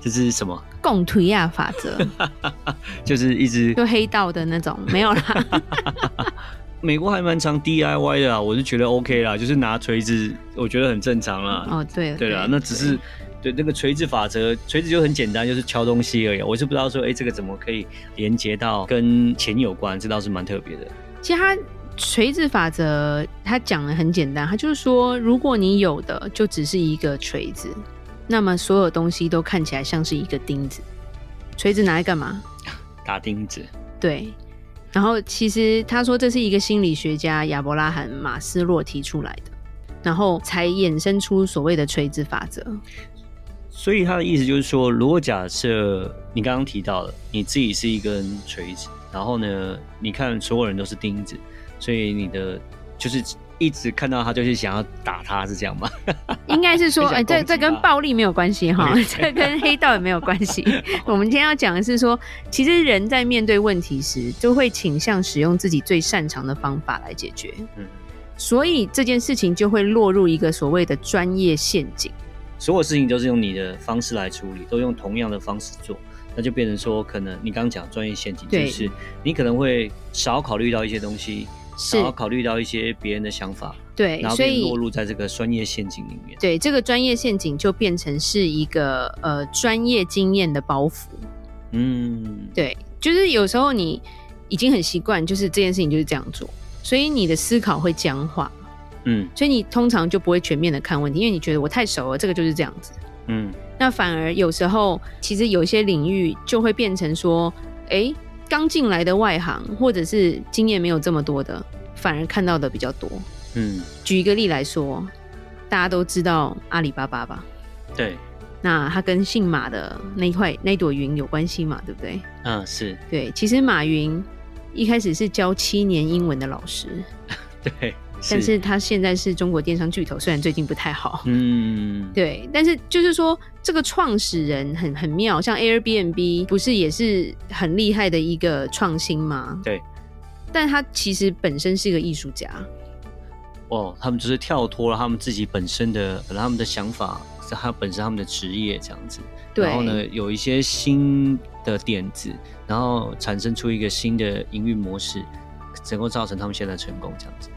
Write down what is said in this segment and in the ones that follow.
这是什么？共推亚法则，就是一直就黑道的那种，没有啦。美国还蛮常 DIY 的啊，我是觉得 OK 啦，就是拿锤子，我觉得很正常啦。哦，对，对啦，那只是对，对那个锤子法则，锤子就很简单，就是敲东西而已。我是不知道说，哎、欸，这个怎么可以连接到跟钱有关？这倒是蛮特别的。其实它锤子法则，它讲的很简单，它就是说，如果你有的就只是一个锤子。那么所有东西都看起来像是一个钉子，锤子拿来干嘛？打钉子。对。然后其实他说这是一个心理学家亚伯拉罕马斯洛提出来的，然后才衍生出所谓的锤子法则。所以他的意思就是说，如果假设你刚刚提到了你自己是一根锤子，然后呢，你看所有人都是钉子，所以你的就是。一直看到他就是想要打他，是这样吗？应该是说，哎、欸，这这跟暴力没有关系哈，这跟黑道也没有关系。我们今天要讲的是说，其实人在面对问题时，就会倾向使用自己最擅长的方法来解决。嗯，所以这件事情就会落入一个所谓的专业陷阱。所有事情都是用你的方式来处理，都用同样的方式做，那就变成说，可能你刚刚讲专业陷阱，就是你可能会少考虑到一些东西。然后考虑到一些别人的想法，对，然后被落入在这个专业陷阱里面。对，这个专业陷阱就变成是一个呃专业经验的包袱。嗯，对，就是有时候你已经很习惯，就是这件事情就是这样做，所以你的思考会僵化。嗯，所以你通常就不会全面的看问题，因为你觉得我太熟了，这个就是这样子。嗯，那反而有时候其实有些领域就会变成说，哎。刚进来的外行，或者是经验没有这么多的，反而看到的比较多。嗯，举一个例来说，大家都知道阿里巴巴吧？对。那他跟姓马的那一块那朵云有关系嘛？对不对？嗯，是。对，其实马云一开始是教七年英文的老师。对。但是他现在是中国电商巨头，虽然最近不太好，嗯，对，但是就是说这个创始人很很妙，像 Airbnb 不是也是很厉害的一个创新吗？对，但他其实本身是一个艺术家。哦，他们就是跳脱了他们自己本身的，本来他们的想法是他本身他们的职业这样子，对，然后呢有一些新的点子，然后产生出一个新的营运模式，能够造成他们现在成功这样子。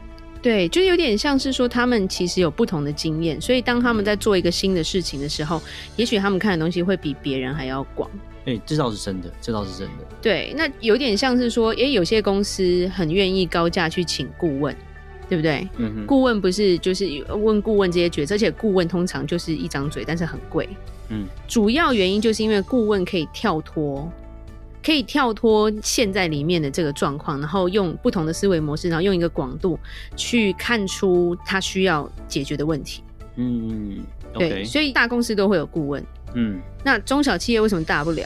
对，就有点像是说，他们其实有不同的经验，所以当他们在做一个新的事情的时候，也许他们看的东西会比别人还要广。哎、欸，这倒是真的，这倒是真的。对，那有点像是说，哎，有些公司很愿意高价去请顾问，对不对？嗯哼。顾问不是就是问顾问这些角色，而且顾问通常就是一张嘴，但是很贵。嗯。主要原因就是因为顾问可以跳脱。可以跳脱现在里面的这个状况，然后用不同的思维模式，然后用一个广度去看出他需要解决的问题。嗯，okay. 对，所以大公司都会有顾问。嗯，那中小企业为什么大不了？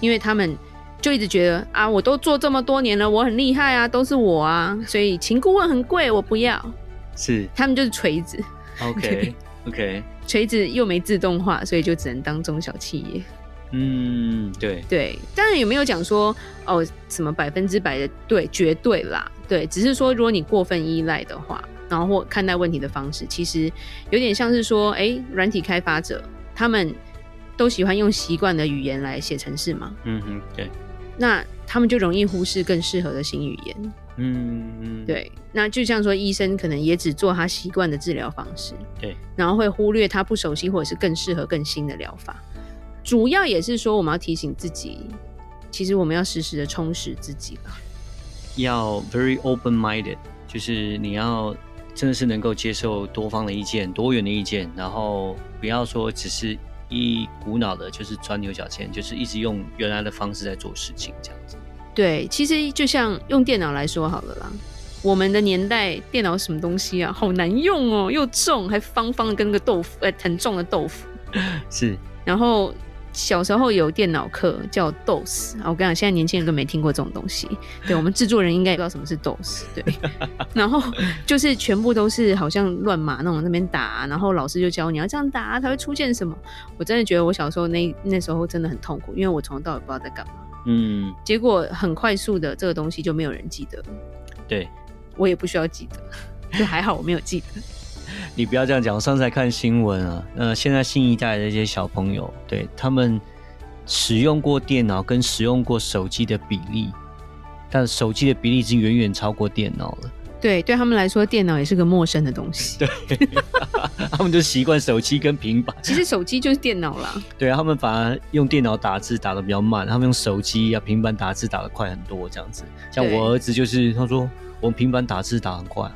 因为他们就一直觉得啊，我都做这么多年了，我很厉害啊，都是我啊，所以请顾问很贵，我不要。是，他们就是锤子。OK，OK，、okay. 锤子又没自动化，所以就只能当中小企业。嗯，对。对，当然有没有讲说哦什么百分之百的对绝对啦，对，只是说如果你过分依赖的话，然后或看待问题的方式，其实有点像是说，哎，软体开发者他们都喜欢用习惯的语言来写程式嘛，嗯哼，对，那他们就容易忽视更适合的新语言，嗯嗯，对，那就像说医生可能也只做他习惯的治疗方式，对，然后会忽略他不熟悉或者是更适合更新的疗法。主要也是说，我们要提醒自己，其实我们要时时的充实自己吧。要 very open-minded，就是你要真的是能够接受多方的意见、多元的意见，然后不要说只是一股脑的，就是钻牛角尖，就是一直用原来的方式在做事情这样子。对，其实就像用电脑来说好了啦，我们的年代电脑什么东西啊，好难用哦，又重，还方方的跟个豆腐，呃，很重的豆腐。是，然后。小时候有电脑课叫 DOS，我跟你讲，现在年轻人都没听过这种东西。对，我们制作人应该也不知道什么是 DOS。对，然后就是全部都是好像乱码那种那边打，然后老师就教你要这样打才会出现什么。我真的觉得我小时候那那时候真的很痛苦，因为我从头到尾不知道在干嘛。嗯，结果很快速的这个东西就没有人记得。对，我也不需要记得，就还好我没有记得。你不要这样讲，我上次还看新闻啊，呃，现在新一代的一些小朋友，对他们使用过电脑跟使用过手机的比例，但手机的比例已经远远超过电脑了。对，对他们来说，电脑也是个陌生的东西。对，他们就习惯手机跟平板。其实手机就是电脑啦。对啊，他们反而用电脑打字打的比较慢，他们用手机啊、平板打字打的快很多，这样子。像我儿子就是，他说我平板打字打很快。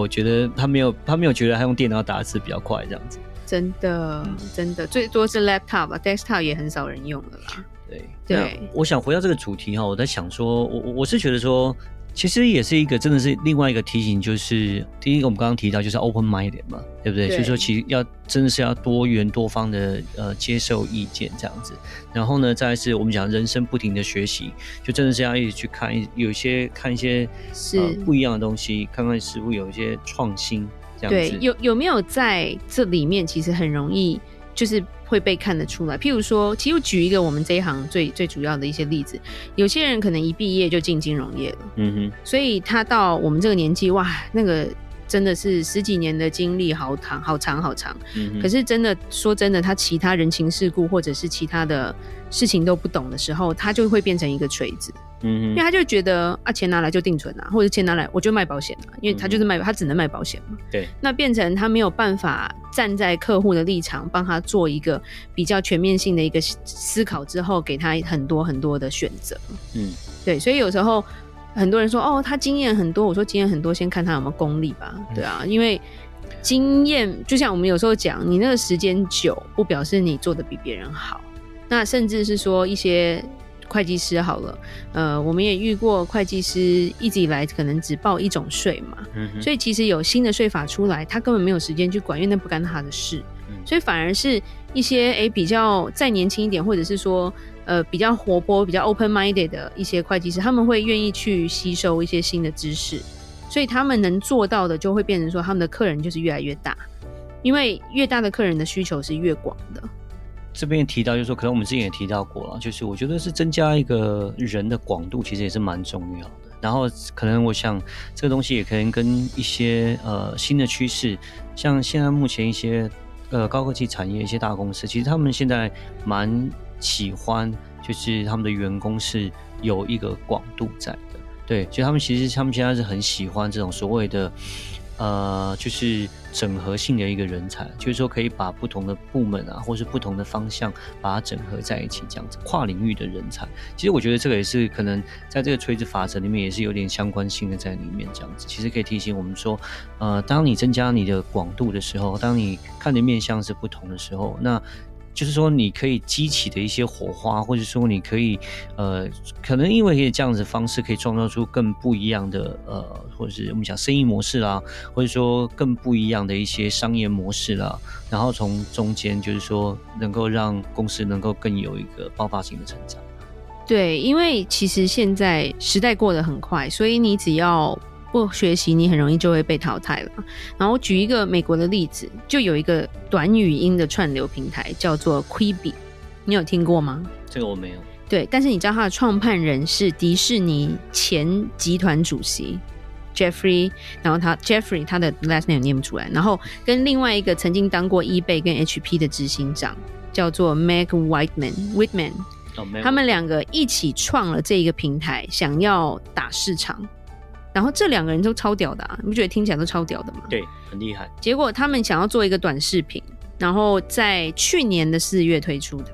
我觉得他没有，他没有觉得他用电脑打字比较快这样子。真的，嗯、真的，最多是 laptop 吧，desktop 也很少人用了啦。对对，我想回到这个主题哈，我在想说，我我是觉得说。其实也是一个，真的是另外一个提醒，就是第一个我们刚刚提到就是 open minded 嘛，对不对？所以说其实要真的是要多元多方的呃接受意见这样子。然后呢，再来是我们讲人生不停的学习，就真的是要一直去看，有一些看一些是、呃、不一样的东西，看看是否有一些创新这样子。对，有有没有在这里面其实很容易就是。会被看得出来。譬如说，其实我举一个我们这一行最最主要的一些例子，有些人可能一毕业就进金融业了，嗯哼，所以他到我们这个年纪，哇，那个。真的是十几年的经历，好长好长好长。嗯、可是真的说真的，他其他人情世故或者是其他的事情都不懂的时候，他就会变成一个锤子。嗯，因为他就觉得啊，钱拿来就定存啊，或者钱拿来我就卖保险啊，因为他就是卖，他只能卖保险嘛。对。那变成他没有办法站在客户的立场，帮他做一个比较全面性的一个思考之后，给他很多很多的选择。嗯，对。所以有时候。很多人说哦，他经验很多。我说经验很多，先看他有没有功力吧。对啊，因为经验就像我们有时候讲，你那个时间久，不表示你做的比别人好。那甚至是说一些会计师好了，呃，我们也遇过会计师一直以来可能只报一种税嘛，嗯，所以其实有新的税法出来，他根本没有时间去管，因为那不干他的事。所以反而是一些诶比较再年轻一点，或者是说。呃，比较活泼、比较 open-minded 的一些会计师，他们会愿意去吸收一些新的知识，所以他们能做到的，就会变成说，他们的客人就是越来越大，因为越大的客人的需求是越广的。这边提到，就是说，可能我们之前也提到过了，就是我觉得是增加一个人的广度，其实也是蛮重要的。然后，可能我想这个东西也可能跟一些呃新的趋势，像现在目前一些呃高科技产业一些大公司，其实他们现在蛮。喜欢就是他们的员工是有一个广度在的，对，所以他们其实他们现在是很喜欢这种所谓的呃，就是整合性的一个人才，就是说可以把不同的部门啊，或是不同的方向把它整合在一起，这样子跨领域的人才。其实我觉得这个也是可能在这个垂直法则里面也是有点相关性的在里面，这样子其实可以提醒我们说，呃，当你增加你的广度的时候，当你看的面向是不同的时候，那。就是说，你可以激起的一些火花，或者说你可以，呃，可能因为可以这样子的方式，可以创造出更不一样的，呃，或者是我们讲生意模式啦，或者说更不一样的一些商业模式啦，然后从中间就是说，能够让公司能够更有一个爆发性的成长。对，因为其实现在时代过得很快，所以你只要。不学习，你很容易就会被淘汰了。然后我举一个美国的例子，就有一个短语音的串流平台叫做 Quibi，你有听过吗？这个我没有。对，但是你知道它的创办人是迪士尼前集团主席 Jeffrey，然后他 Jeffrey 他的 last name 念不出来，然后跟另外一个曾经当过 eBay 跟 HP 的执行长叫做 Meg Whitman，Whitman，他们两个一起创了这一个平台，想要打市场。然后这两个人都超屌的啊，你不觉得听起来都超屌的吗？对，很厉害。结果他们想要做一个短视频，然后在去年的四月推出的。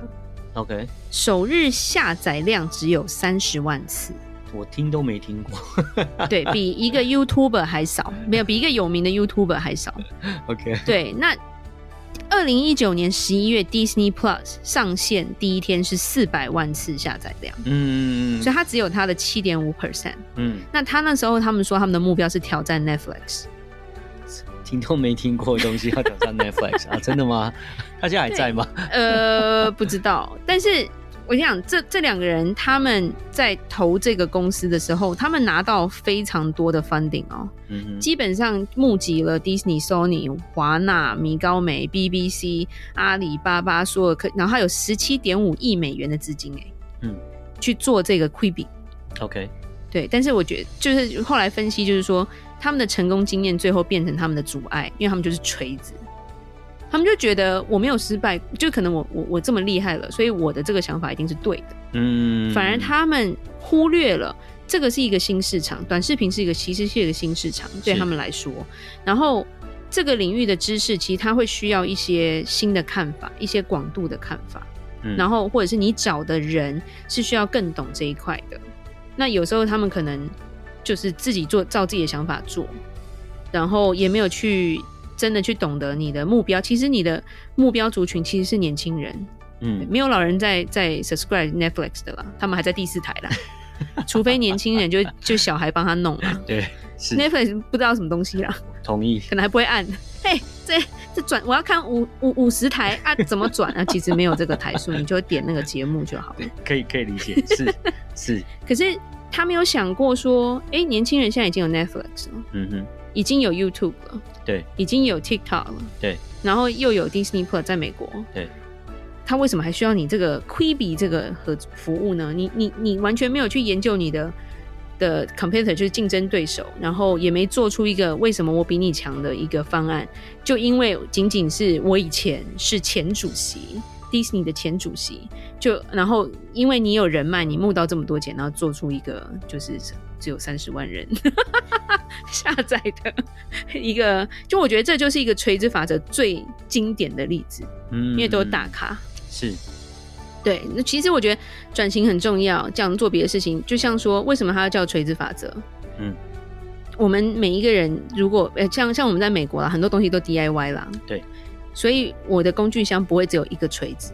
OK，首日下载量只有三十万次，我听都没听过。对，比一个 YouTuber 还少，没有比一个有名的 YouTuber 还少。OK，对，那。二零一九年十一月，Disney Plus 上线第一天是四百万次下载量，嗯，所以它只有它的七点五 percent，嗯，那他那时候他们说他们的目标是挑战 Netflix，听都没听过的东西要挑战 Netflix 啊？真的吗？他现在还在吗？呃，不知道。但是我想，这这两个人他们在投这个公司的时候，他们拿到非常多的 funding 哦，嗯、哼。基本上募集了 Disney、Sony、华纳、米高梅、BBC、阿里巴巴所有，然后还有十七点五亿美元的资金哎，嗯，去做这个 Quibi。OK。对，但是我觉得就是后来分析，就是说他们的成功经验最后变成他们的阻碍，因为他们就是锤子，他们就觉得我没有失败，就可能我我我这么厉害了，所以我的这个想法一定是对的。嗯，反而他们忽略了这个是一个新市场，短视频是一个其实是一个新市场对他们来说，然后这个领域的知识其实他会需要一些新的看法，一些广度的看法，嗯，然后或者是你找的人是需要更懂这一块的。那有时候他们可能就是自己做，照自己的想法做，然后也没有去真的去懂得你的目标。其实你的目标族群其实是年轻人，嗯，没有老人在在 subscribe Netflix 的啦，他们还在第四台啦，除非年轻人就就小孩帮他弄啊。对，Netflix 不知道什么东西啦，同意，可能还不会按。嘿，这这转我要看五五五十台啊，怎么转啊？其实没有这个台数，你就点那个节目就好了。可以可以理解，是是。可是他没有想过说，哎、欸，年轻人现在已经有 Netflix 了，嗯哼，已经有 YouTube 了，对，已经有 TikTok 了，对，然后又有 Disney Plus 在美国，对，他为什么还需要你这个 Quibi 这个和服务呢？你你你完全没有去研究你的。的 competitor 就是竞争对手，然后也没做出一个为什么我比你强的一个方案，就因为仅仅是我以前是前主席，Disney 的前主席，就然后因为你有人脉，你募到这么多钱，然后做出一个就是只有三十万人 下载的一个，就我觉得这就是一个垂直法则最经典的例子，嗯，因为都是大咖，是。对，那其实我觉得转型很重要，这样做别的事情，就像说，为什么它要叫垂直法则？嗯，我们每一个人如果呃，像像我们在美国啦，很多东西都 DIY 啦，对，所以我的工具箱不会只有一个锤子，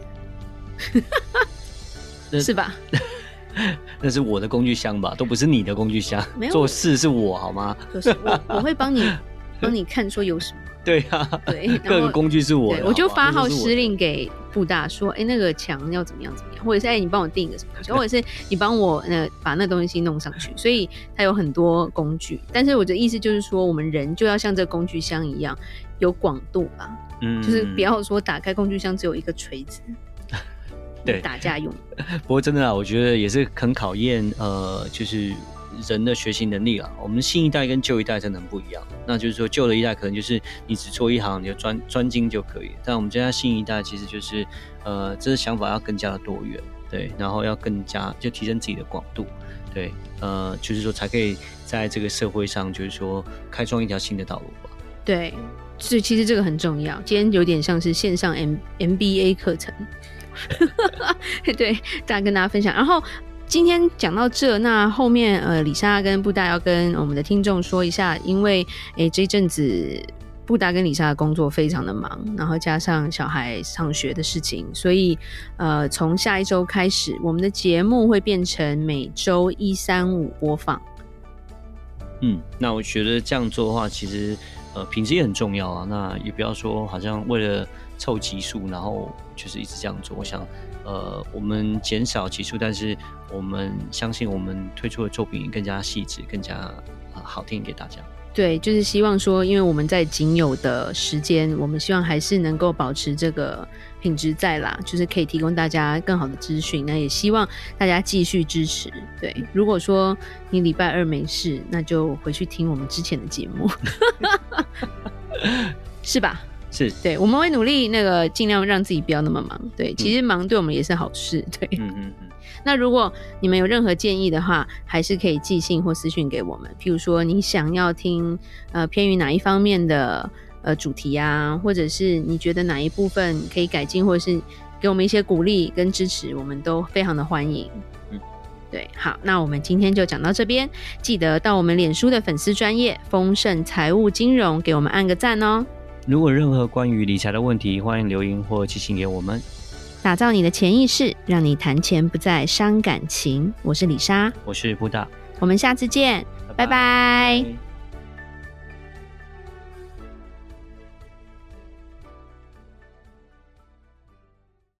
那是吧？那是我的工具箱吧，都不是你的工具箱。没有，做事是我好吗？就是我，我会帮你 帮你看说有什么。对啊，对，各个工具是我的，我就发号施令给布大说，哎、欸，那个墙要怎么样怎么样，或者是哎、欸，你帮我定一个什么东西，或者是你帮我呃把那东西弄上去，所以它有很多工具。但是我的意思就是说，我们人就要像这个工具箱一样有广度吧，嗯，就是不要说打开工具箱只有一个锤子，对，打架用。不过真的啊，我觉得也是很考验呃，就是。人的学习能力啊，我们新一代跟旧一代真的不一样。那就是说，旧的一代可能就是你只做一行，你就专专精就可以。但我们现在新一代其实就是，呃，这个想法要更加的多元，对，然后要更加就提升自己的广度，对，呃，就是说才可以在这个社会上，就是说开创一条新的道路吧。对，所以其实这个很重要。今天有点像是线上 M MBA 课程，对，大家跟大家分享，然后。今天讲到这，那后面呃，李莎跟布达要跟我们的听众说一下，因为诶这阵子布达跟李莎的工作非常的忙，然后加上小孩上学的事情，所以呃，从下一周开始，我们的节目会变成每周一三五播放。嗯，那我觉得这样做的话，其实呃品质也很重要啊。那也不要说好像为了凑集数，然后就是一直这样做。我想。呃，我们减少集数，但是我们相信我们推出的作品更加细致，更加、好听给大家。对，就是希望说，因为我们在仅有的时间，我们希望还是能够保持这个品质在啦，就是可以提供大家更好的资讯。那也希望大家继续支持。对，如果说你礼拜二没事，那就回去听我们之前的节目，是吧？是对，我们会努力那个尽量让自己不要那么忙。对，其实忙对我们也是好事。对，嗯嗯嗯。那如果你们有任何建议的话，还是可以寄信或私讯给我们。譬如说，你想要听呃偏于哪一方面的呃主题啊，或者是你觉得哪一部分可以改进，或者是给我们一些鼓励跟支持，我们都非常的欢迎。嗯，对，好，那我们今天就讲到这边，记得到我们脸书的粉丝专业丰盛财务金融给我们按个赞哦。如果任何关于理财的问题，欢迎留言或寄信给我们。打造你的潜意识，让你谈钱不再伤感情。我是李莎，我是布达，我们下次见，拜拜。拜拜。